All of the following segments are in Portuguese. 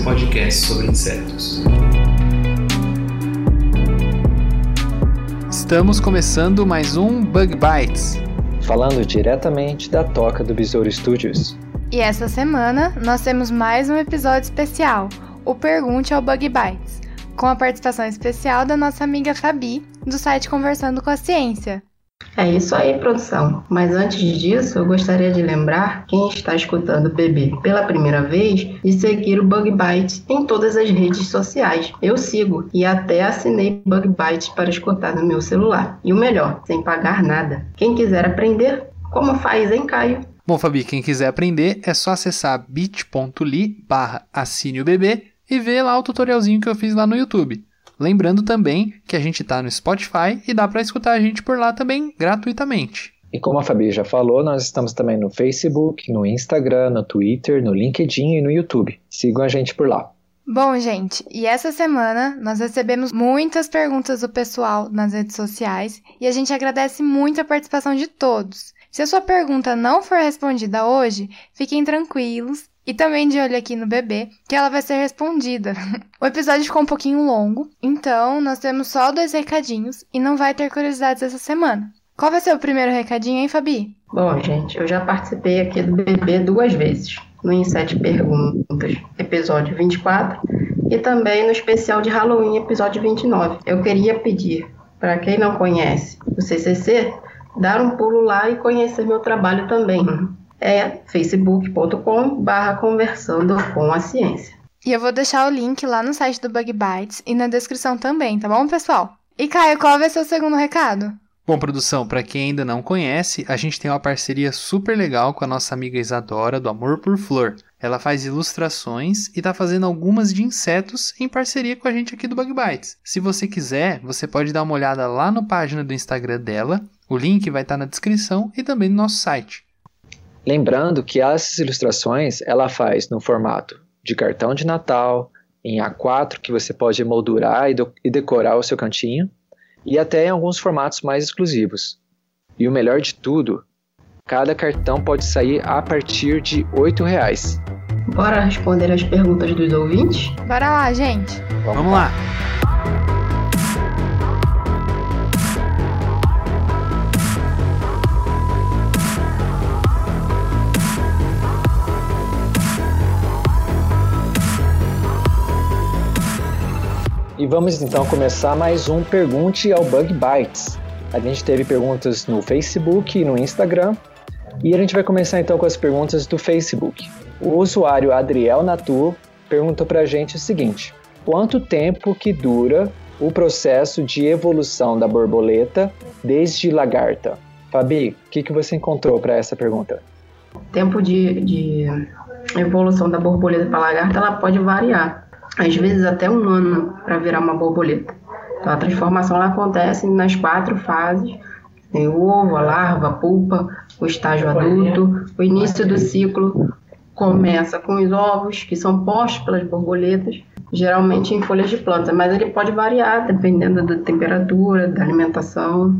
seu podcast sobre insetos. Estamos começando mais um Bug Bites. falando diretamente da toca do Besouro Studios. E essa semana nós temos mais um episódio especial, o Pergunte ao Bug Bites, com a participação especial da nossa amiga Fabi, do site Conversando com a Ciência. É isso aí, produção. Mas antes disso, eu gostaria de lembrar quem está escutando o bebê pela primeira vez de seguir o Bug Bites em todas as redes sociais. Eu sigo e até assinei Bug Bites para escutar no meu celular. E o melhor, sem pagar nada. Quem quiser aprender, como faz, hein, Caio? Bom, Fabi, quem quiser aprender é só acessar bit.ly barra assine o bebê e ver lá o tutorialzinho que eu fiz lá no YouTube. Lembrando também que a gente tá no Spotify e dá para escutar a gente por lá também gratuitamente. E como a Fabi já falou, nós estamos também no Facebook, no Instagram, no Twitter, no LinkedIn e no YouTube. Sigam a gente por lá. Bom, gente, e essa semana nós recebemos muitas perguntas do pessoal nas redes sociais e a gente agradece muito a participação de todos. Se a sua pergunta não for respondida hoje, fiquem tranquilos e também de olho aqui no bebê, que ela vai ser respondida. o episódio ficou um pouquinho longo, então nós temos só dois recadinhos e não vai ter curiosidades essa semana. Qual vai ser o primeiro recadinho, hein, Fabi? Bom, gente, eu já participei aqui do bebê duas vezes. No Em Sete Perguntas, episódio 24, e também no especial de Halloween, episódio 29. Eu queria pedir, para quem não conhece o CCC, dar um pulo lá e conhecer meu trabalho também. É facebook.com barra conversando com a ciência. E eu vou deixar o link lá no site do Bug Bites e na descrição também, tá bom, pessoal? E Caio, qual vai ser o segundo recado? Bom, produção, para quem ainda não conhece, a gente tem uma parceria super legal com a nossa amiga Isadora do Amor por Flor. Ela faz ilustrações e tá fazendo algumas de insetos em parceria com a gente aqui do Bug Bites. Se você quiser, você pode dar uma olhada lá na página do Instagram dela. O link vai estar na descrição e também no nosso site. Lembrando que essas ilustrações ela faz no formato de cartão de Natal, em A4 que você pode moldurar e, do- e decorar o seu cantinho, e até em alguns formatos mais exclusivos. E o melhor de tudo, cada cartão pode sair a partir de 8 reais. Bora responder as perguntas dos ouvintes? Bora lá, gente! Vamos lá! E vamos então começar mais um Pergunte ao Bug Bites. A gente teve perguntas no Facebook e no Instagram. E a gente vai começar então com as perguntas do Facebook. O usuário Adriel Natu perguntou pra gente o seguinte: Quanto tempo que dura o processo de evolução da borboleta desde lagarta? Fabi, o que, que você encontrou para essa pergunta? tempo de, de evolução da borboleta para lagarta ela pode variar, às vezes até um ano para virar uma borboleta. Então a transformação ela acontece nas quatro fases: tem o ovo, a larva, a pulpa, o estágio adulto. O início do ciclo começa com os ovos que são postos pelas borboletas, geralmente em folhas de planta, mas ele pode variar dependendo da temperatura, da alimentação.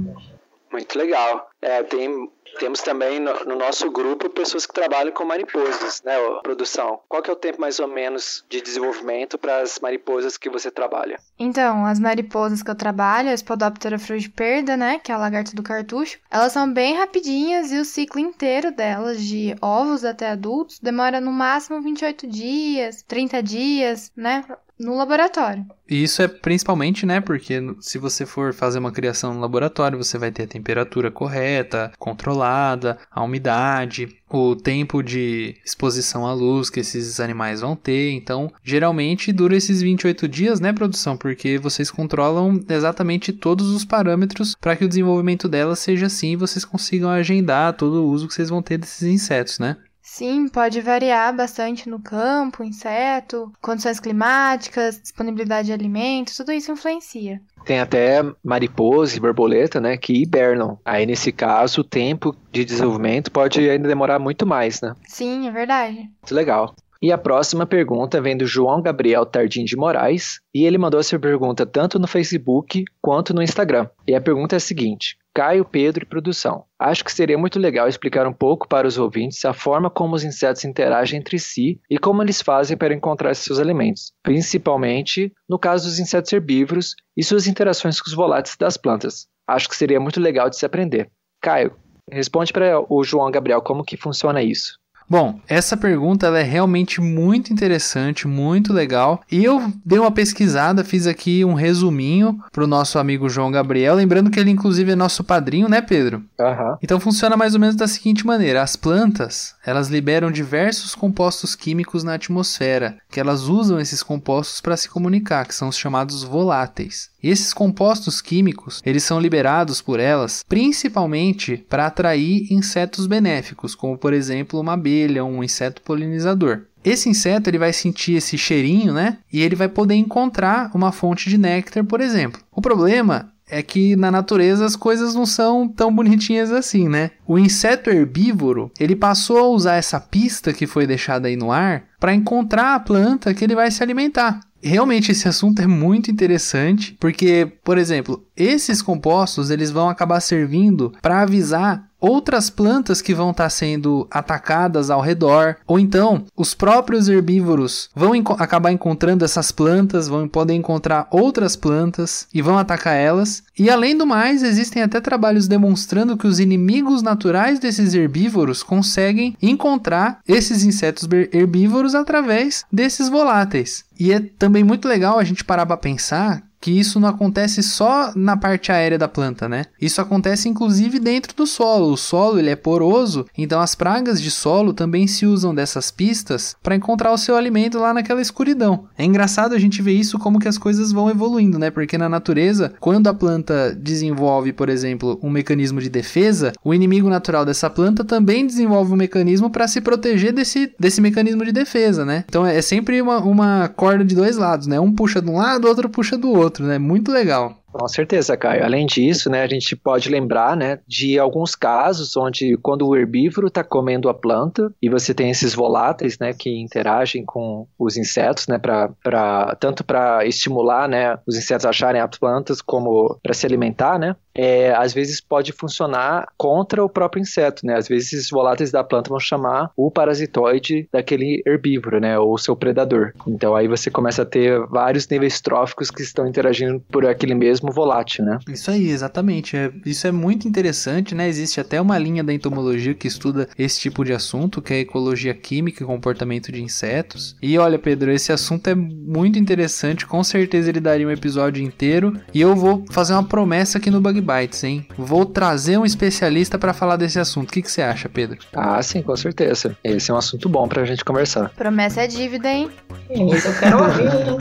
Muito legal. É, tem, temos também no, no nosso grupo pessoas que trabalham com mariposas, né, produção? Qual que é o tempo mais ou menos de desenvolvimento para as mariposas que você trabalha? Então, as mariposas que eu trabalho, a Spodoptera frugiperda, né, que é a lagarta do cartucho, elas são bem rapidinhas e o ciclo inteiro delas, de ovos até adultos, demora no máximo 28 dias, 30 dias, né, no laboratório. E isso é principalmente, né, porque se você for fazer uma criação no laboratório, você vai ter a temperatura correta, controlada, a umidade, o tempo de exposição à luz que esses animais vão ter. Então, geralmente dura esses 28 dias, né, produção? Porque vocês controlam exatamente todos os parâmetros para que o desenvolvimento delas seja assim e vocês consigam agendar todo o uso que vocês vão ter desses insetos, né? Sim, pode variar bastante no campo, inseto, condições climáticas, disponibilidade de alimentos, tudo isso influencia. Tem até mariposa e borboleta, né, que hibernam. Aí, nesse caso, o tempo de desenvolvimento pode ainda demorar muito mais, né? Sim, é verdade. Muito legal. E a próxima pergunta vem do João Gabriel Tardim de Moraes, e ele mandou essa pergunta tanto no Facebook quanto no Instagram. E a pergunta é a seguinte: Caio, Pedro e produção. Acho que seria muito legal explicar um pouco para os ouvintes a forma como os insetos interagem entre si e como eles fazem para encontrar seus alimentos, principalmente no caso dos insetos herbívoros e suas interações com os voláteis das plantas. Acho que seria muito legal de se aprender. Caio, responde para o João Gabriel como que funciona isso. Bom, essa pergunta ela é realmente muito interessante, muito legal. E eu dei uma pesquisada, fiz aqui um resuminho para o nosso amigo João Gabriel. Lembrando que ele, inclusive, é nosso padrinho, né, Pedro? Uhum. Então funciona mais ou menos da seguinte maneira: as plantas elas liberam diversos compostos químicos na atmosfera, que elas usam esses compostos para se comunicar, que são os chamados voláteis. E esses compostos químicos, eles são liberados por elas principalmente para atrair insetos benéficos, como por exemplo uma abelha, um inseto polinizador. Esse inseto ele vai sentir esse cheirinho, né? E ele vai poder encontrar uma fonte de néctar, por exemplo. O problema é que na natureza as coisas não são tão bonitinhas assim, né? O inseto herbívoro, ele passou a usar essa pista que foi deixada aí no ar para encontrar a planta que ele vai se alimentar. Realmente esse assunto é muito interessante, porque, por exemplo, esses compostos eles vão acabar servindo para avisar outras plantas que vão estar tá sendo atacadas ao redor, ou então os próprios herbívoros vão enco acabar encontrando essas plantas, vão poder encontrar outras plantas e vão atacar elas. E além do mais, existem até trabalhos demonstrando que os inimigos naturais desses herbívoros conseguem encontrar esses insetos herbívoros através desses voláteis. E é também muito legal a gente parar para pensar que isso não acontece só na parte aérea da planta, né? Isso acontece inclusive dentro do solo. O solo ele é poroso, então as pragas de solo também se usam dessas pistas para encontrar o seu alimento lá naquela escuridão. É engraçado a gente ver isso como que as coisas vão evoluindo, né? Porque na natureza, quando a planta desenvolve, por exemplo, um mecanismo de defesa, o inimigo natural dessa planta também desenvolve um mecanismo para se proteger desse, desse mecanismo de defesa, né? Então é sempre uma, uma corda de dois lados, né? Um puxa de um lado, o outro puxa do outro outro, né? Muito legal. Com certeza, Caio. Além disso, né, a gente pode lembrar, né, de alguns casos onde quando o herbívoro está comendo a planta e você tem esses voláteis, né, que interagem com os insetos, né, para tanto para estimular, né, os insetos acharem as plantas como para se alimentar, né, é, às vezes pode funcionar contra o próprio inseto, né? Às vezes esses voláteis da planta vão chamar o parasitoide daquele herbívoro, né? Ou seu predador. Então aí você começa a ter vários níveis tróficos que estão interagindo por aquele mesmo volátil, né? Isso aí, exatamente. É, isso é muito interessante, né? Existe até uma linha da entomologia que estuda esse tipo de assunto, que é a ecologia química e comportamento de insetos. E olha, Pedro, esse assunto é muito interessante, com certeza ele daria um episódio inteiro. E eu vou fazer uma promessa aqui no Bug Bites, hein? Vou trazer um especialista para falar desse assunto. O que, que você acha, Pedro? Ah, sim, com certeza. Esse é um assunto bom pra gente conversar. Promessa é dívida, hein? Isso eu quero ouvir, hein?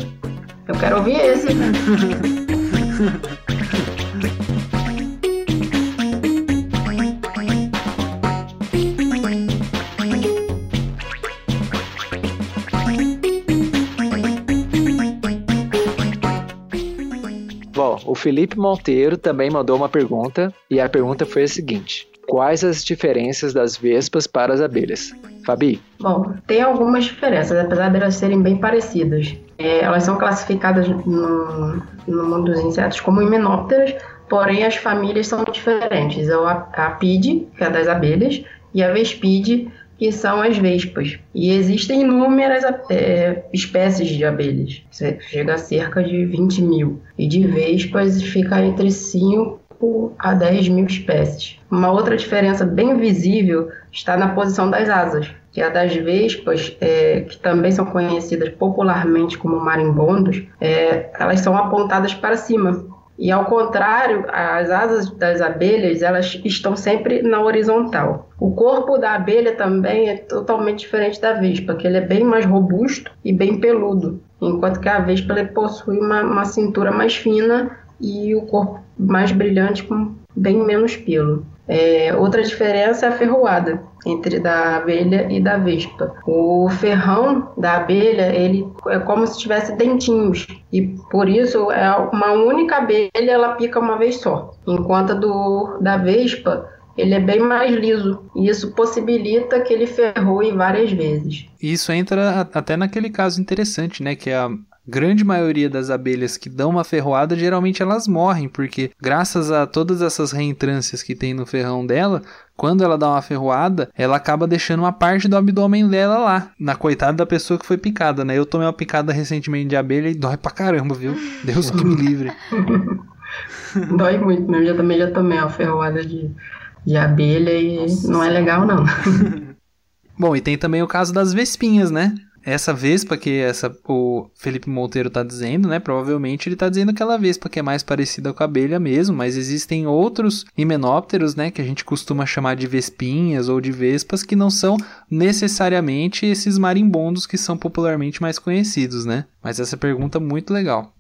Eu quero ouvir esse. o Felipe Monteiro também mandou uma pergunta e a pergunta foi a seguinte: Quais as diferenças das vespas para as abelhas? Fabi? Bom, tem algumas diferenças, apesar de elas serem bem parecidas. É, elas são classificadas no, no mundo dos insetos como himenópteras, porém as famílias são diferentes. É a Apide, que é das abelhas, e a Vespide, que são as vespas. E existem inúmeras é, espécies de abelhas, chega a cerca de 20 mil. E de vespas fica entre 5 a 10 mil espécies. Uma outra diferença bem visível está na posição das asas que a das vespas, é, que também são conhecidas popularmente como marimbondos, é, elas são apontadas para cima. E ao contrário, as asas das abelhas, elas estão sempre na horizontal. O corpo da abelha também é totalmente diferente da vespa, que ele é bem mais robusto e bem peludo, enquanto que a vespa possui uma, uma cintura mais fina e o corpo mais brilhante com bem menos pelo. É, outra diferença é a ferroada entre da abelha e da vespa. O ferrão da abelha ele é como se tivesse dentinhos e por isso é uma única abelha ela pica uma vez só, enquanto a do da vespa ele é bem mais liso e isso possibilita que ele ferroe várias vezes. Isso entra até naquele caso interessante, né, que é a grande maioria das abelhas que dão uma ferroada, geralmente elas morrem, porque graças a todas essas reentrâncias que tem no ferrão dela, quando ela dá uma ferroada, ela acaba deixando uma parte do abdômen dela lá, na coitada da pessoa que foi picada, né? Eu tomei uma picada recentemente de abelha e dói pra caramba, viu? Deus que me livre. dói muito, né? Eu também já tomei uma ferroada de, de abelha e Nossa. não é legal, não. Bom, e tem também o caso das vespinhas, né? Essa vespa que essa o Felipe Monteiro está dizendo, né? Provavelmente ele está dizendo aquela vespa que é mais parecida com a abelha mesmo, mas existem outros himenópteros, né, que a gente costuma chamar de vespinhas ou de vespas que não são necessariamente esses marimbondos que são popularmente mais conhecidos, né? Mas essa pergunta é muito legal.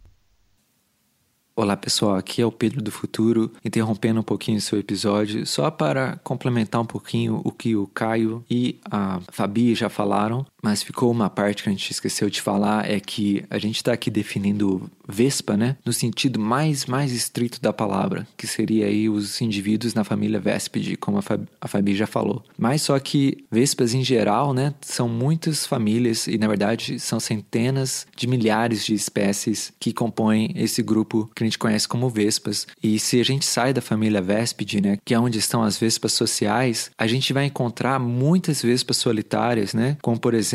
Olá pessoal, aqui é o Pedro do Futuro, interrompendo um pouquinho o seu episódio, só para complementar um pouquinho o que o Caio e a Fabi já falaram, mas ficou uma parte que a gente esqueceu de falar, é que a gente está aqui definindo Vespa, né, no sentido mais, mais estrito da palavra, que seria aí os indivíduos na família Véspide, como a Fabi, a Fabi já falou. Mas só que Vespas em geral, né, são muitas famílias e na verdade são centenas de milhares de espécies que compõem esse grupo que a gente conhece como vespas. E se a gente sai da família Véspide, né, que é onde estão as vespas sociais, a gente vai encontrar muitas vespas solitárias, né, como por exemplo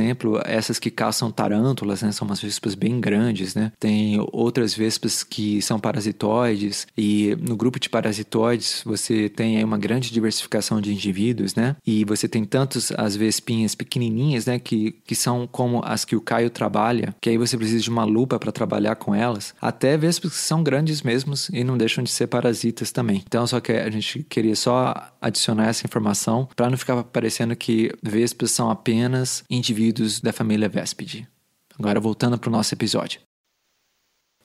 essas que caçam tarântulas, né, são umas vespas bem grandes, né. Tem outras vespas que são parasitoides e no grupo de parasitoides você tem uma grande diversificação de indivíduos, né. E você tem tantos as vespinhas pequenininhas, né, que, que são como as que o Caio trabalha, que aí você precisa de uma lupa para trabalhar com elas, até vespas que são grandes grandes mesmos e não deixam de ser parasitas também. Então, só que a gente queria só adicionar essa informação para não ficar parecendo que vespas são apenas indivíduos da família Véspide. Agora, voltando para o nosso episódio.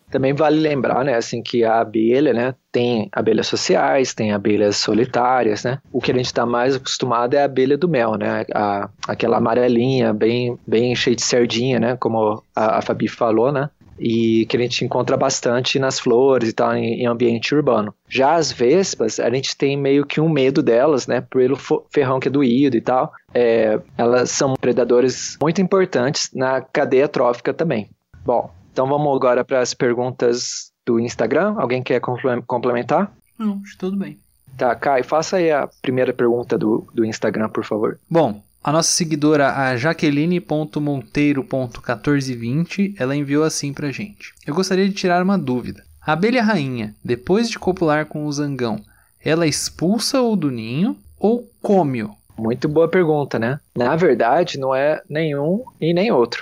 Também vale lembrar, né, assim, que a abelha, né, tem abelhas sociais, tem abelhas solitárias, né? O que a gente está mais acostumado é a abelha do mel, né? A, aquela amarelinha, bem, bem cheia de sardinha, né? Como a, a Fabi falou, né? E que a gente encontra bastante nas flores e tal, em, em, ambiente urbano. Já as vespas, a gente tem meio que um medo delas, né, pelo ferrão que é doído e tal. É, elas são predadores muito importantes na cadeia trófica também. Bom, então vamos agora para as perguntas do Instagram. Alguém quer complementar? Não, tudo bem. Tá, Kai, faça aí a primeira pergunta do, do Instagram, por favor. Bom, a nossa seguidora, a jaqueline.monteiro.1420, ela enviou assim pra gente. Eu gostaria de tirar uma dúvida. A abelha rainha, depois de copular com o zangão, ela expulsa o do ninho ou come-o? Muito boa pergunta, né? Na verdade, não é nenhum e nem outro.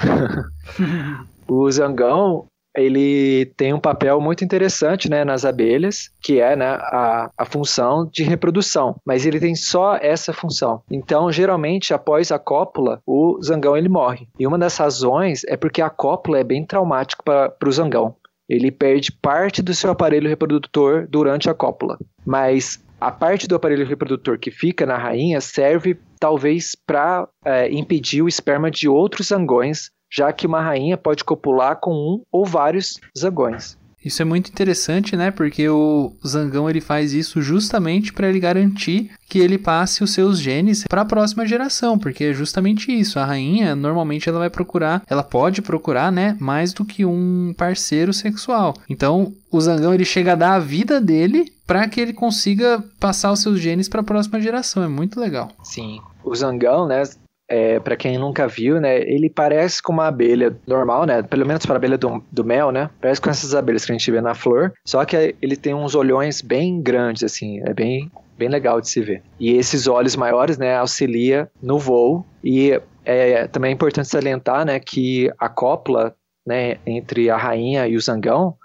o zangão, ele tem um papel muito interessante né, nas abelhas, que é né, a, a função de reprodução, mas ele tem só essa função. Então, geralmente, após a cópula, o zangão ele morre. E uma das razões é porque a cópula é bem traumática para o zangão. Ele perde parte do seu aparelho reprodutor durante a cópula. Mas a parte do aparelho reprodutor que fica na rainha serve talvez para é, impedir o esperma de outros zangões já que uma rainha pode copular com um ou vários zangões. Isso é muito interessante, né? Porque o zangão ele faz isso justamente para ele garantir que ele passe os seus genes para a próxima geração, porque é justamente isso. A rainha normalmente ela vai procurar, ela pode procurar, né, mais do que um parceiro sexual. Então, o zangão ele chega a dar a vida dele para que ele consiga passar os seus genes para a próxima geração. É muito legal. Sim. O zangão, né, é, para quem nunca viu, né, ele parece com uma abelha normal, né, pelo menos para abelha do, do, mel, né, parece com essas abelhas que a gente vê na flor, só que ele tem uns olhões bem grandes, assim, é bem, bem legal de se ver. E esses olhos maiores, né, auxilia no voo e é também é importante salientar, né, que a cópula, né, entre a rainha e o zangão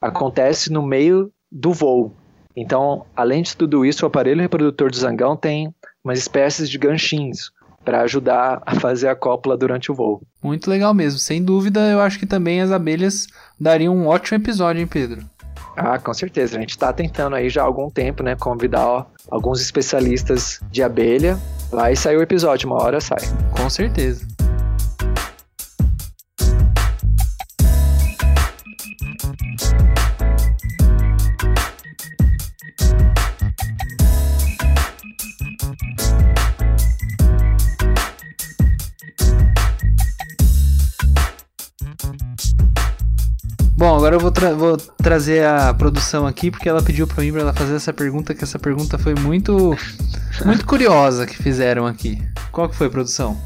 acontece no meio do voo. Então, além de tudo isso, o aparelho reprodutor do zangão tem umas espécies de ganchinhos, para ajudar a fazer a cópula durante o voo. Muito legal mesmo. Sem dúvida, eu acho que também as abelhas dariam um ótimo episódio, hein, Pedro? Ah, com certeza. A gente está tentando aí já há algum tempo, né, convidar ó, alguns especialistas de abelha. Vai sair o episódio, uma hora sai. Com certeza. Agora eu vou, tra vou, trazer a produção aqui, porque ela pediu pra mim pra ela fazer essa pergunta, que essa pergunta foi muito, muito curiosa que fizeram aqui. Qual que foi produção?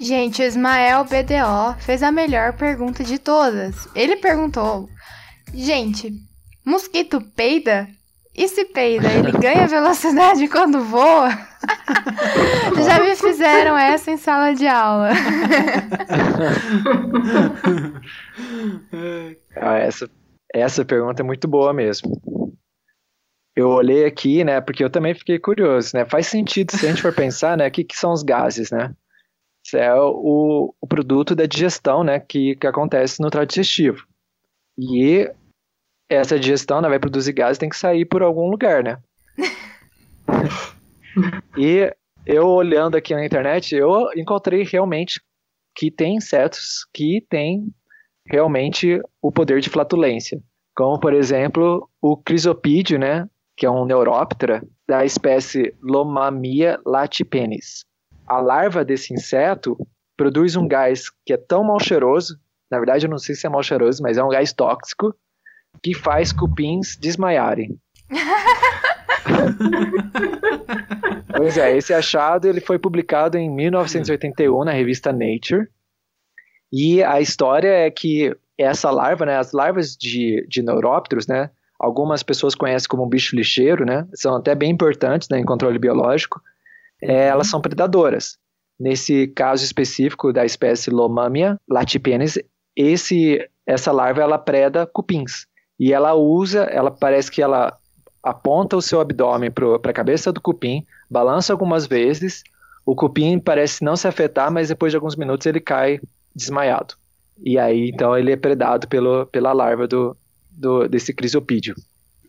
Gente, o Ismael BDO fez a melhor pergunta de todas. Ele perguntou: Gente, mosquito peida? E se peida, ele ganha velocidade quando voa? Já me fizeram essa em sala de aula. Ah, essa, essa pergunta é muito boa mesmo. Eu olhei aqui, né, porque eu também fiquei curioso, né? Faz sentido se a gente for pensar, né, o que, que são os gases, né? Isso é o, o produto da digestão, né, que, que acontece no trato digestivo. E essa digestão, né, vai produzir gases, tem que sair por algum lugar, né? e eu olhando aqui na internet, eu encontrei realmente que tem insetos que têm realmente o poder de flatulência. Como, por exemplo, o crisopídeo, né, que é um neuróptera da espécie Lomamia latipenis. A larva desse inseto produz um gás que é tão mal cheiroso, na verdade eu não sei se é mal cheiroso, mas é um gás tóxico, que faz cupins desmaiarem. pois é, esse achado ele foi publicado em 1981 na revista Nature. E a história é que essa larva, né, as larvas de, de neurópteros, né, algumas pessoas conhecem como bicho lixeiro, né, são até bem importantes né, em controle biológico, é, elas são predadoras. Nesse caso específico da espécie Lomamia latipenis, esse, essa larva ela preda cupins. E ela usa, ela parece que ela aponta o seu abdômen para a cabeça do cupim, balança algumas vezes, o cupim parece não se afetar, mas depois de alguns minutos ele cai desmaiado. E aí, então, ele é predado pelo, pela larva do, do, desse crisopídeo.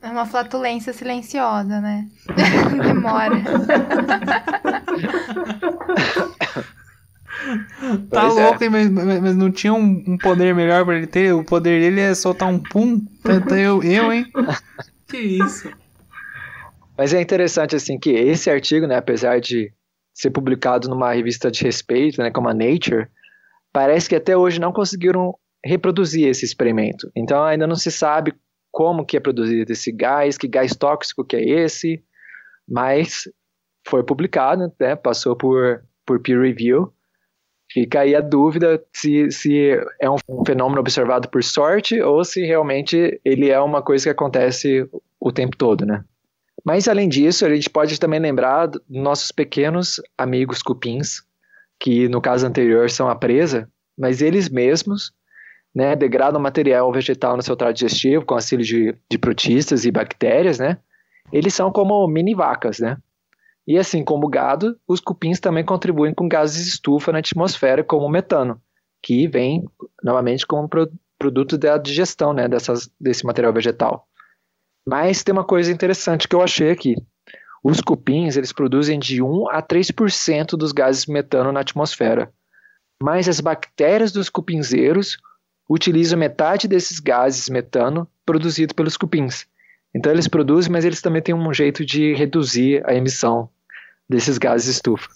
É uma flatulência silenciosa, né? Demora. tá Pois é. louco, hein? Mas, mas- mas não tinha um, um poder melhor pra ele ter? O poder dele é soltar um pum. Tanto eu, eu, hein? Que isso? Mas é interessante, assim, que esse artigo, né, apesar de ser publicado numa revista de respeito, né, como a Nature, parece que até hoje não conseguiram reproduzir esse experimento. Então ainda não se sabe como que é produzido esse gás, que gás tóxico que é esse, mas foi publicado, né, passou por, por peer review. Fica aí a dúvida se, se é um, fenômeno observado por sorte ou se realmente ele é uma coisa que acontece o tempo todo, né? Mas além disso, a gente pode também lembrar dos nossos pequenos amigos cupins, que no caso anterior são a presa, mas eles mesmos né, degradam material vegetal no seu trato digestivo com auxílio de, de protistas e bactérias, né? Eles são como mini vacas, né? E assim como o gado, os cupins também contribuem com gases de estufa na atmosfera, como o metano, que vem novamente como pro, produto da digestão né, dessas, desse material vegetal. Mas tem uma coisa interessante que eu achei aqui. Os cupins, eles produzem de 1 a 3% dos gases metano na atmosfera. Mas as bactérias dos cupinzeiros utilizam metade desses gases metano produzido pelos cupins. Então eles produzem, mas eles também têm um jeito de reduzir a emissão desses gases estufa.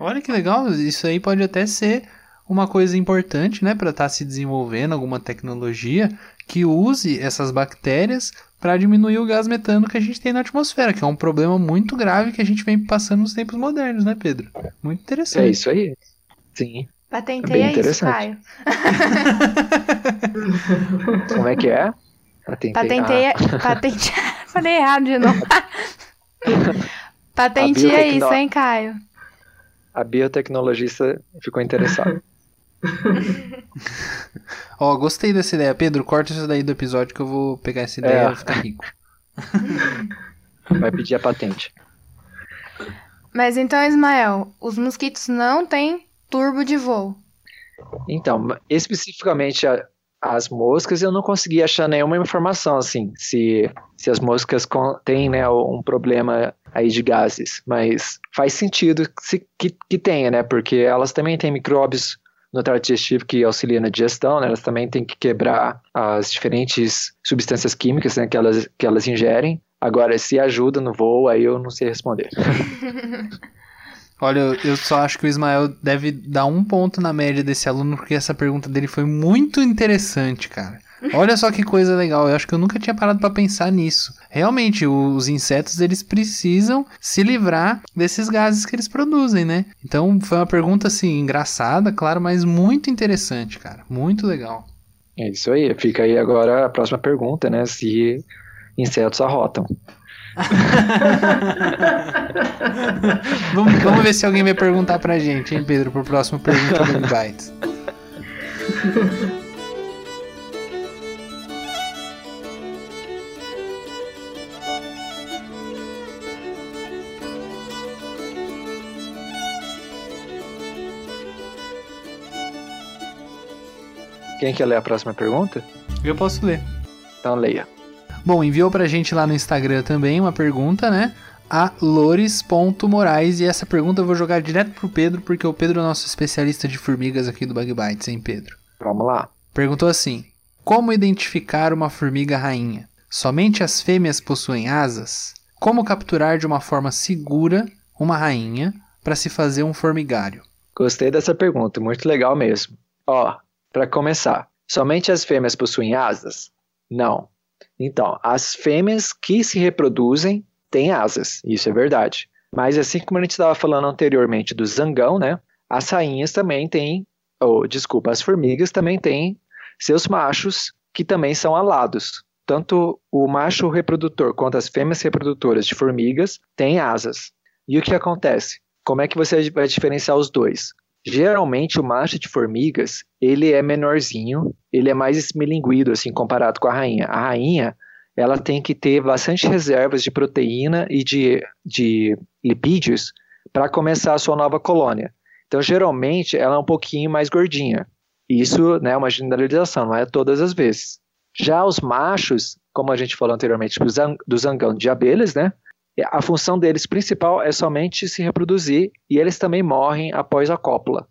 Olha que legal, isso aí pode até ser uma coisa importante, né, para estar se desenvolvendo alguma tecnologia que use essas bactérias para diminuir o gás metano que a gente tem na atmosfera, que é um problema muito grave que a gente vem passando nos tempos modernos, né, Pedro? Muito interessante. É isso aí. Sim. Patentei É bem isso, interessante. Caio. Como é que é? Patentei. Patentei. Patente... Falei errado de novo. Patenteia biotecno- isso, hein, Caio? a biotecnologista ficou interessada. Ó, gostei dessa ideia. Pedro, corta isso daí do episódio que eu vou pegar essa ideia É. e ficar rico. Vai pedir a patente. Mas então, Ismael, os mosquitos não têm turbo de voo. Então, especificamente a, as moscas, eu não consegui achar nenhuma informação assim, se, se as moscas têm né, um problema aí de gases, mas faz sentido se, que, que tenha, né, porque elas também têm micróbios no trato digestivo que auxiliam na digestão, né, elas também têm que quebrar as diferentes substâncias químicas né, que, elas, que elas ingerem. Agora, se ajuda no voo, aí eu não sei responder. Olha, eu só acho que o Ismael deve dar um ponto na média desse aluno, porque essa pergunta dele foi muito interessante, cara. Olha só que coisa legal, eu acho que eu nunca tinha parado para pensar nisso. Realmente, os insetos eles precisam se livrar desses gases que eles produzem, né? Então foi uma pergunta assim engraçada, claro, mas muito interessante, cara. Muito legal. É isso aí. Fica aí agora a próxima pergunta, né? Se insetos arrotam. vamos, vamos ver se alguém vai perguntar pra gente, hein, Pedro, pro próximo Pergunta do Bytes. Quem quer ler a próxima pergunta? Eu posso ler. Então leia. Bom, enviou pra gente lá no Instagram também uma pergunta, né? A Lores.moraes. E essa pergunta eu vou jogar direto pro Pedro, porque o Pedro é o nosso especialista de formigas aqui do Bug Bites, hein, Pedro? Vamos lá. Perguntou assim: Como identificar uma formiga rainha? Somente as fêmeas possuem asas? Como capturar de uma forma segura uma rainha para se fazer um formigário? Gostei dessa pergunta, muito legal mesmo. Ó, para começar, somente as fêmeas possuem asas? Não. Então, as fêmeas que se reproduzem têm asas, isso é verdade. Mas assim como a gente estava falando anteriormente do zangão, né? As rainhas também têm, ou desculpa, as formigas também têm seus machos que também são alados. Tanto o macho reprodutor quanto as fêmeas reprodutoras de formigas têm asas. E o que acontece? Como é que você vai diferenciar os dois? Geralmente o macho de formigas, ele é menorzinho, ele é mais esmilinguido assim comparado com a rainha. A rainha, ela tem que ter bastante reservas de proteína e de, de lipídios para começar a sua nova colônia. Então, geralmente, ela é um pouquinho mais gordinha. Isso né, é uma generalização, não é todas as vezes. Já os machos, como a gente falou anteriormente, do zangão de abelhas, né? A função deles principal é somente se reproduzir e eles também morrem após a cópula.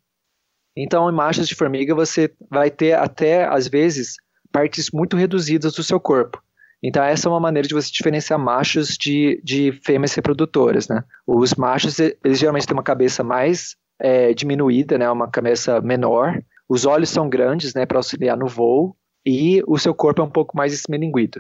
Então, em machos de formiga, você vai ter até, às vezes, partes muito reduzidas do seu corpo. Então, essa é uma maneira de você diferenciar machos de, de fêmeas reprodutoras, né? Os machos, eles geralmente têm uma cabeça mais é, diminuída, né? Uma cabeça menor. Os olhos são grandes, né? Para auxiliar no voo. E o seu corpo é um pouco mais esmelinguido.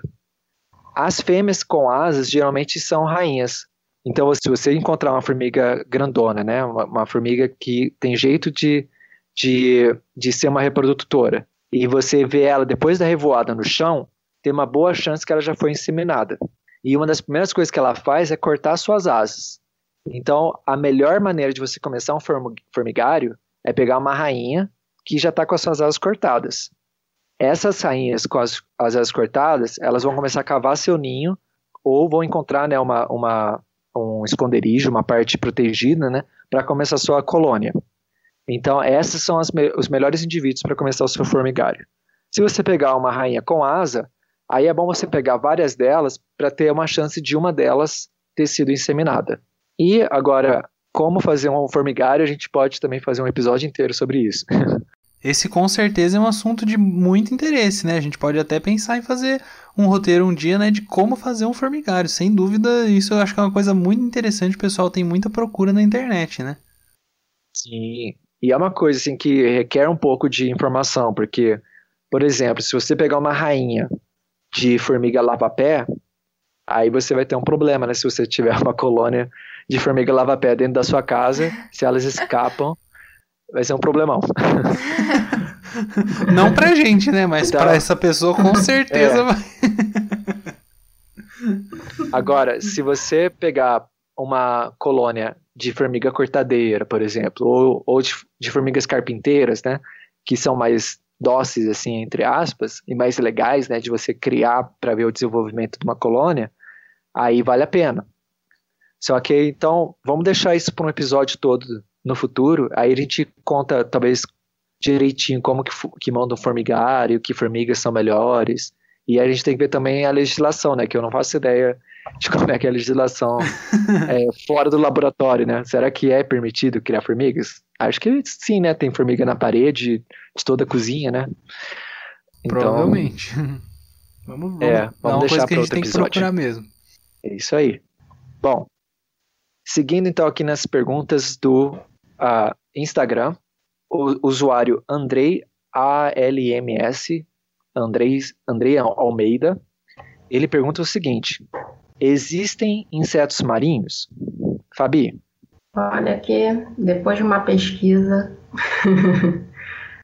As fêmeas com asas geralmente são rainhas. Então, se você encontrar uma formiga grandona, né, uma, uma formiga que tem jeito de, de, de ser uma reprodutora, e você vê ela depois da revoada no chão, tem uma boa chance que ela já foi inseminada. E uma das primeiras coisas que ela faz é cortar suas asas. Então, a melhor maneira de você começar um formigário é pegar uma rainha que já está com as suas asas cortadas. Essas rainhas com as, as asas cortadas, elas vão começar a cavar seu ninho ou vão encontrar né, uma, uma, um esconderijo, uma parte protegida, né, para começar a sua colônia. Então, esses são me os melhores indivíduos para começar o seu formigário. Se você pegar uma rainha com asa, aí é bom você pegar várias delas para ter uma chance de uma delas ter sido inseminada. E agora, como fazer um formigário, a gente pode também fazer um episódio inteiro sobre isso. Esse com certeza é um assunto de muito interesse, né? A gente pode até pensar em fazer um roteiro um dia, né, de como fazer um formigário. Sem dúvida, isso eu acho que é uma coisa muito interessante, o pessoal tem muita procura na internet, né? Sim. E é uma coisa assim que requer um pouco de informação, porque, por exemplo, se você pegar uma rainha de formiga lava-pé, aí você vai ter um problema, né? Se você tiver uma colônia de formiga lava-pé dentro da sua casa, se elas escapam, vai ser um problemão. Não pra gente, né? Mas então, pra essa pessoa com certeza é. vai. Agora, se você pegar uma colônia de formiga cortadeira, por exemplo, ou, ou de, de, formigas carpinteiras, né? Que são mais dóceis, assim, entre aspas, e mais legais, né? De você criar para ver o desenvolvimento de uma colônia, aí vale a pena. Só que, então, vamos deixar isso para um episódio todo no futuro, aí a gente conta, talvez, direitinho como que, que manda o formigário, que formigas são melhores. E a gente tem que ver também a legislação, né? Que eu não faço ideia de como é que é a legislação é, fora do laboratório, né? Será que é permitido criar formigas? Acho que sim, né? Tem formiga na parede de toda a cozinha, né? Então, Provavelmente. vamos, vamos, é, vamos deixar para outro tem episódio. que procurar mesmo. É isso aí. Bom, seguindo então aqui nas perguntas do uh, Instagram, o usuário Andrei ALMS, Andrei, Andrei Almeida, ele pergunta o seguinte: Existem insetos marinhos? Fabi? Olha que depois de uma pesquisa,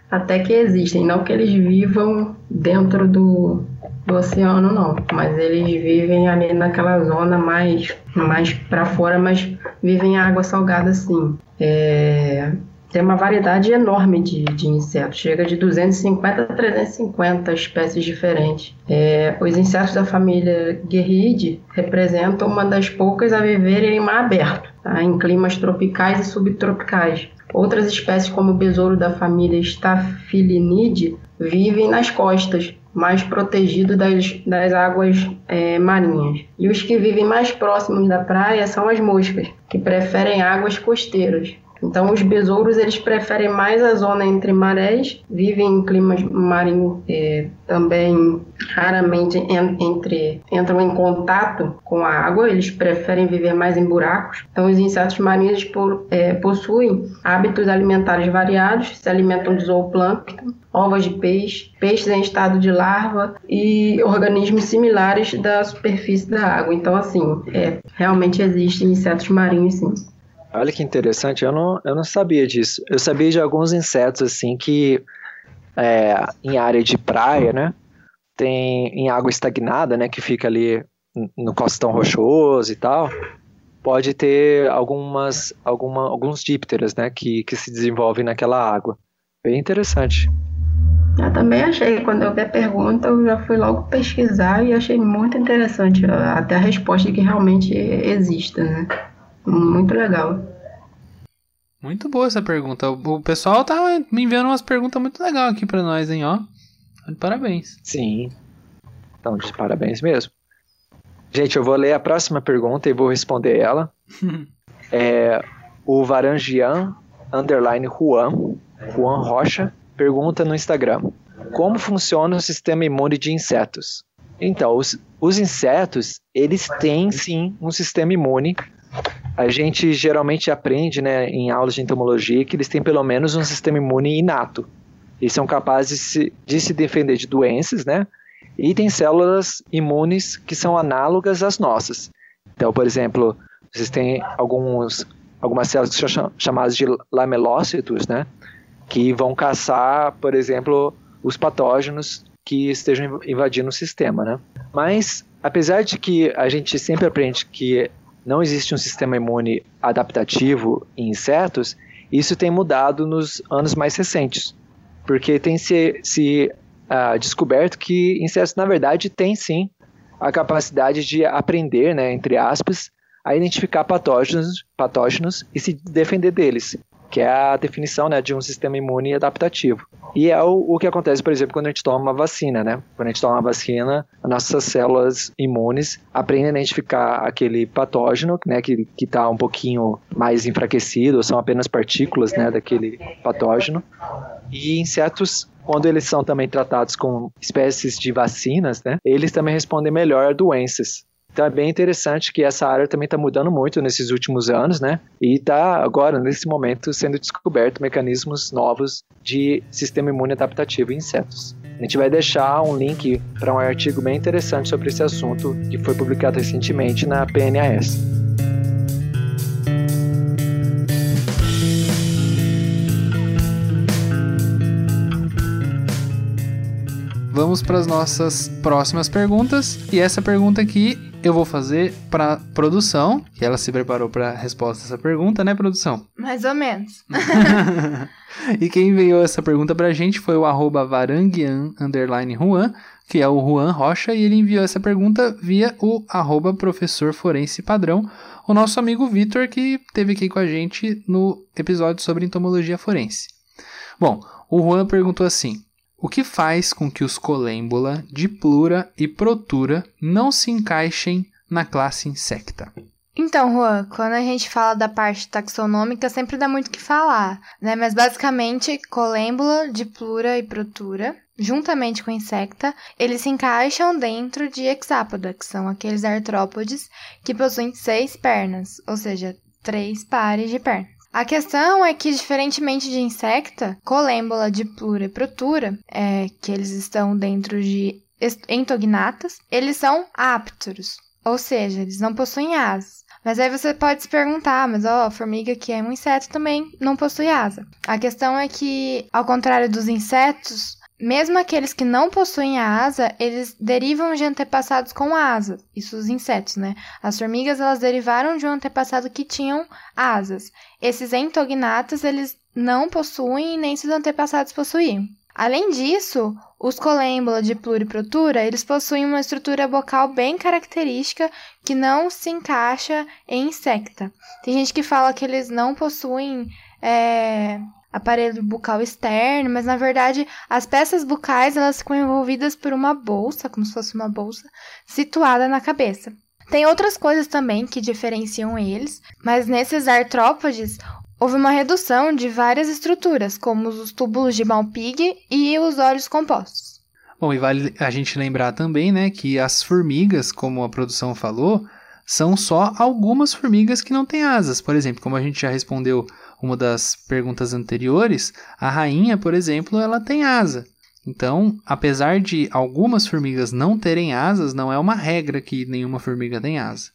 até que existem, não que eles vivam dentro do, do oceano não, mas eles vivem ali naquela zona mais mais para fora, mas vivem em água salgada sim. É, tem uma variedade enorme de, de insetos, chega de 250 a 350 espécies diferentes. É, os insetos da família Guerridae representam uma das poucas a viverem em mar aberto, tá? em climas tropicais e subtropicais. Outras espécies, como o besouro da família Staphylinidae, vivem nas costas, mais protegido das, das águas é, marinhas. E os que vivem mais próximos da praia são as moscas, que preferem águas costeiras. Então, os besouros eles preferem mais a zona entre marés, vivem em climas marinhos é, também raramente en, entre entram em contato com a água, eles preferem viver mais em buracos. Então, os insetos marinhos por, é, possuem hábitos alimentares variados, se alimentam de zooplâncton, ovos de peixe, peixes em estado de larva e organismos similares da superfície da água. Então, assim, é, realmente existem insetos marinhos, sim. Olha que interessante, eu não, eu não sabia disso. Eu sabia de alguns insetos assim que é, em área de praia, né? Tem em água estagnada, né? Que fica ali no costão rochoso e tal. Pode ter algumas, alguma, alguns dípteras, né? Que, que se desenvolvem naquela água. Bem interessante. Eu também achei, quando eu vi a pergunta, eu já fui logo pesquisar e achei muito interessante até a resposta que realmente existe, né? Muito legal. Muito boa essa pergunta. O pessoal tá me enviando umas perguntas muito legais aqui para nós, hein, ó. Parabéns. Sim. Então, de parabéns mesmo. Gente, eu vou ler a próxima pergunta e vou responder ela. é, o Varangian underline Juan, Juan Rocha, pergunta no Instagram: Como funciona o sistema imune de insetos? Então, os, os insetos, eles têm sim um sistema imune a gente geralmente aprende né, em aulas de entomologia que eles têm pelo menos um sistema imune inato. E são capazes de se, de se defender de doenças, né? E tem células imunes que são análogas às nossas. Então, por exemplo, vocês têm alguns, algumas células que são chamadas de lamelócitos, né? Que vão caçar, por exemplo, os patógenos que estejam invadindo o sistema, né? Mas, apesar de que a gente sempre aprende que não existe um sistema imune adaptativo em insetos, isso tem mudado nos anos mais recentes, porque tem se, se uh, descoberto que insetos, na verdade, têm sim a capacidade de aprender, né, entre aspas, a identificar patógenos, patógenos e se defender deles que é a definição né, de um sistema imune adaptativo. E é o, o, que acontece, por exemplo, quando a gente toma uma vacina, né? Quando a gente toma uma vacina, as nossas células imunes aprendem a identificar aquele patógeno, né, que está um pouquinho mais enfraquecido, são apenas partículas, né, daquele patógeno. E insetos quando eles são também tratados com espécies de vacinas, né, eles também respondem melhor a doenças. Então é bem interessante que essa área também está mudando muito nesses últimos anos, né? E está agora, nesse momento, sendo descoberto mecanismos novos de sistema imune adaptativo em insetos. A gente vai deixar um link para um artigo bem interessante sobre esse assunto que foi publicado recentemente na PNAS. Vamos para as nossas próximas perguntas. E essa pergunta aqui eu vou fazer para produção, que ela se preparou para a resposta dessa pergunta, né, produção? Mais ou menos. e quem enviou essa pergunta para a gente foi o arroba varanguian, Juan, que é o Juan Rocha, e ele enviou essa pergunta via o arroba professor forense padrão, o nosso amigo Vitor, que esteve aqui com a gente no episódio sobre entomologia forense. Bom, o Juan perguntou assim: o que faz com que os colêmbola, diplura e protura não se encaixem na classe insecta? Então, Juan, quando a gente fala da parte taxonômica, sempre dá muito o que falar, né? Mas basicamente, colêmbula, diplura e protura, juntamente com insecta, eles se encaixam dentro de hexápoda, que são aqueles artrópodes que possuem seis pernas, ou seja, três pares de pernas. A questão é que, diferentemente de insecta, colêmbula, diplura e protura, é, que eles estão dentro de entognatas, eles são ápteros, ou seja, eles não possuem asas. Mas aí você pode se perguntar, mas ó, formiga que é um inseto também não possui asa. A questão é que, ao contrário dos insetos, mesmo aqueles que não possuem a asa, eles derivam de antepassados com asa. Isso os insetos, né? As formigas, elas derivaram de um antepassado que tinham asas. Esses entognatas, eles não possuem nem seus antepassados possuíam. Além disso, os colêmbula de pluriprotura, eles possuem uma estrutura bocal bem característica que não se encaixa em insecta. Tem gente que fala que eles não possuem é, aparelho bucal externo, mas na verdade as peças bucais elas ficam envolvidas por uma bolsa, como se fosse uma bolsa, situada na cabeça. Tem outras coisas também que diferenciam eles, mas nesses artrópodes houve uma redução de várias estruturas, como os túbulos de Malpighi e os olhos compostos. Bom, e vale a gente lembrar também, né, que as formigas, como a produção falou, são só algumas formigas que não têm asas. Por exemplo, como a gente já respondeu uma das perguntas anteriores, a rainha, por exemplo, ela tem asa. Então, apesar de algumas formigas não terem asas, não é uma regra que nenhuma formiga tem asa.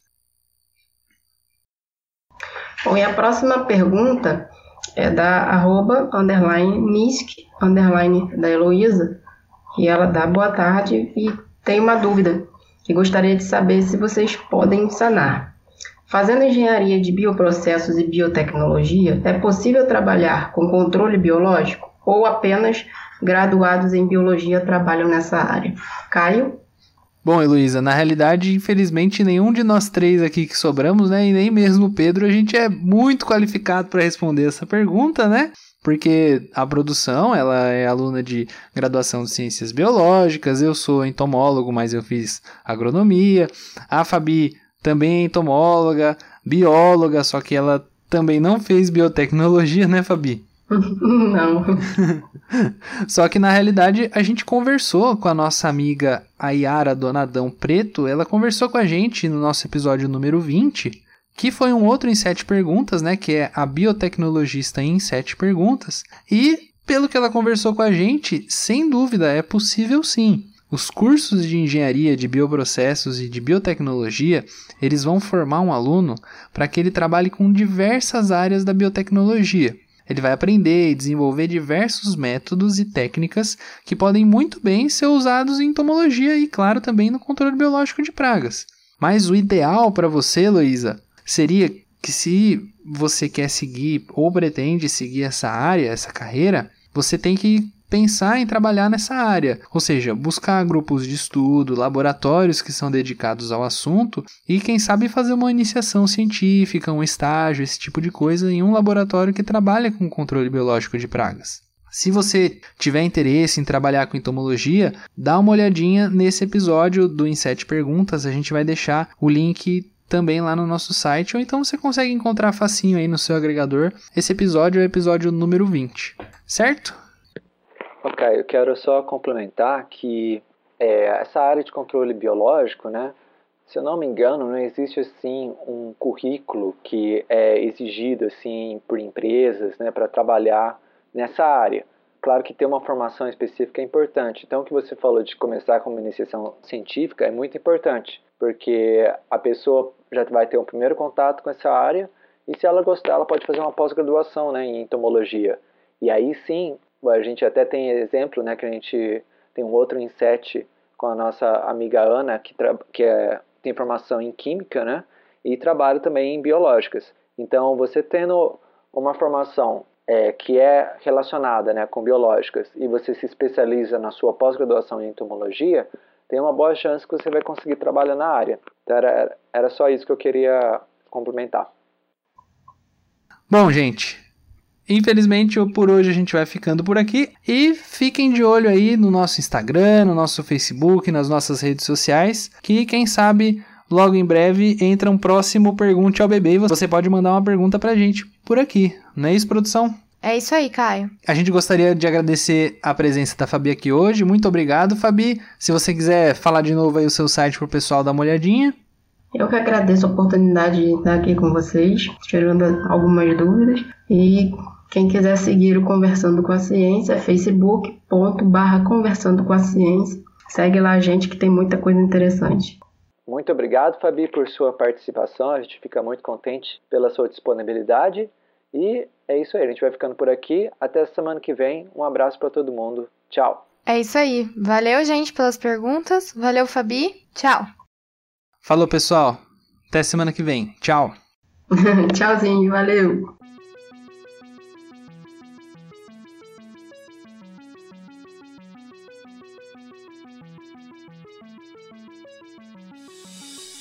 Bom, e a próxima pergunta é da arroba, underline, nisk, underline, da Heloísa, e ela dá boa tarde e tem uma dúvida que gostaria de saber se vocês podem sanar. Fazendo engenharia de bioprocessos e biotecnologia, é possível trabalhar com controle biológico ou apenas graduados em biologia trabalham nessa área? Caio? Bom, Heloísa, na realidade, infelizmente, nenhum de nós três aqui que sobramos, né, e nem mesmo o Pedro, a gente é muito qualificado para responder essa pergunta, né? Porque a produção, ela é aluna de graduação de ciências biológicas, eu sou entomólogo, mas eu fiz agronomia. A Fabi também é entomóloga, bióloga, só que ela também não fez biotecnologia, né, Fabi? Não. Só que na realidade a gente conversou com a nossa amiga Ayara Donadão Preto, ela conversou com a gente no nosso episódio número 20, que foi um outro em sete perguntas, né, que é a biotecnologista em sete perguntas, e pelo que ela conversou com a gente, sem dúvida é possível sim. Os cursos de engenharia de bioprocessos e de biotecnologia, eles vão formar um aluno para que ele trabalhe com diversas áreas da biotecnologia. Ele vai aprender e desenvolver diversos métodos e técnicas que podem muito bem ser usados em entomologia e, claro, também no controle biológico de pragas. Mas o ideal para você, Luísa, seria que se você quer seguir ou pretende seguir essa área, essa carreira, você tem que pensar em trabalhar nessa área, ou seja, buscar grupos de estudo, laboratórios que são dedicados ao assunto e quem sabe fazer uma iniciação científica, um estágio, esse tipo de coisa em um laboratório que trabalha com controle biológico de pragas. Se você tiver interesse em trabalhar com entomologia, dá uma olhadinha nesse episódio do Em 7 Perguntas, a gente vai deixar o link também lá no nosso site, ou então você consegue encontrar facinho aí no seu agregador. Esse episódio é o episódio número 20, certo? Ok, eu quero só complementar que é, essa área de controle biológico, né, se eu não me engano, não existe assim um currículo que é exigido assim por empresas, né, para trabalhar nessa área. Claro que ter uma formação específica é importante. Então, o que você falou de começar com uma iniciação científica é muito importante, porque a pessoa já vai ter um primeiro contato com essa área e se ela gostar, ela pode fazer uma pós-graduação, né, em entomologia. E aí sim, a gente até tem exemplo, né, que a gente tem um outro inset com a nossa amiga Ana, que, que é, tem formação em química, né, e trabalha também em biológicas. Então, você tendo uma formação é, que é relacionada né, com biológicas e você se especializa na sua pós-graduação em entomologia, tem uma boa chance que você vai conseguir trabalhar na área. Então, era, era só isso que eu queria complementar. Bom, gente, infelizmente, por hoje a gente vai ficando por aqui. E fiquem de olho aí no nosso Instagram, no nosso Facebook, nas nossas redes sociais, que quem sabe logo em breve entra um próximo Pergunte ao Bebê e você pode mandar uma pergunta pra gente por aqui. Não é isso, produção? É isso aí, Caio. A gente gostaria de agradecer a presença da Fabi aqui hoje. Muito obrigado, Fabi. Se você quiser falar de novo aí o seu site pro pessoal dar uma olhadinha. Eu que agradeço a oportunidade de estar aqui com vocês, tirando algumas dúvidas. E quem quiser seguir o Conversando com a Ciência é facebook.barra Conversando com a Ciência. Segue lá a gente que tem muita coisa interessante. Muito obrigado, Fabi, por sua participação. A gente fica muito contente pela sua disponibilidade. E é isso aí, a gente vai ficando por aqui. Até semana que vem. Um abraço para todo mundo. Tchau. É isso aí. Valeu, gente, pelas perguntas. Valeu, Fabi. Tchau. Falou, pessoal. Até semana que vem. Tchau. Tchauzinho, valeu.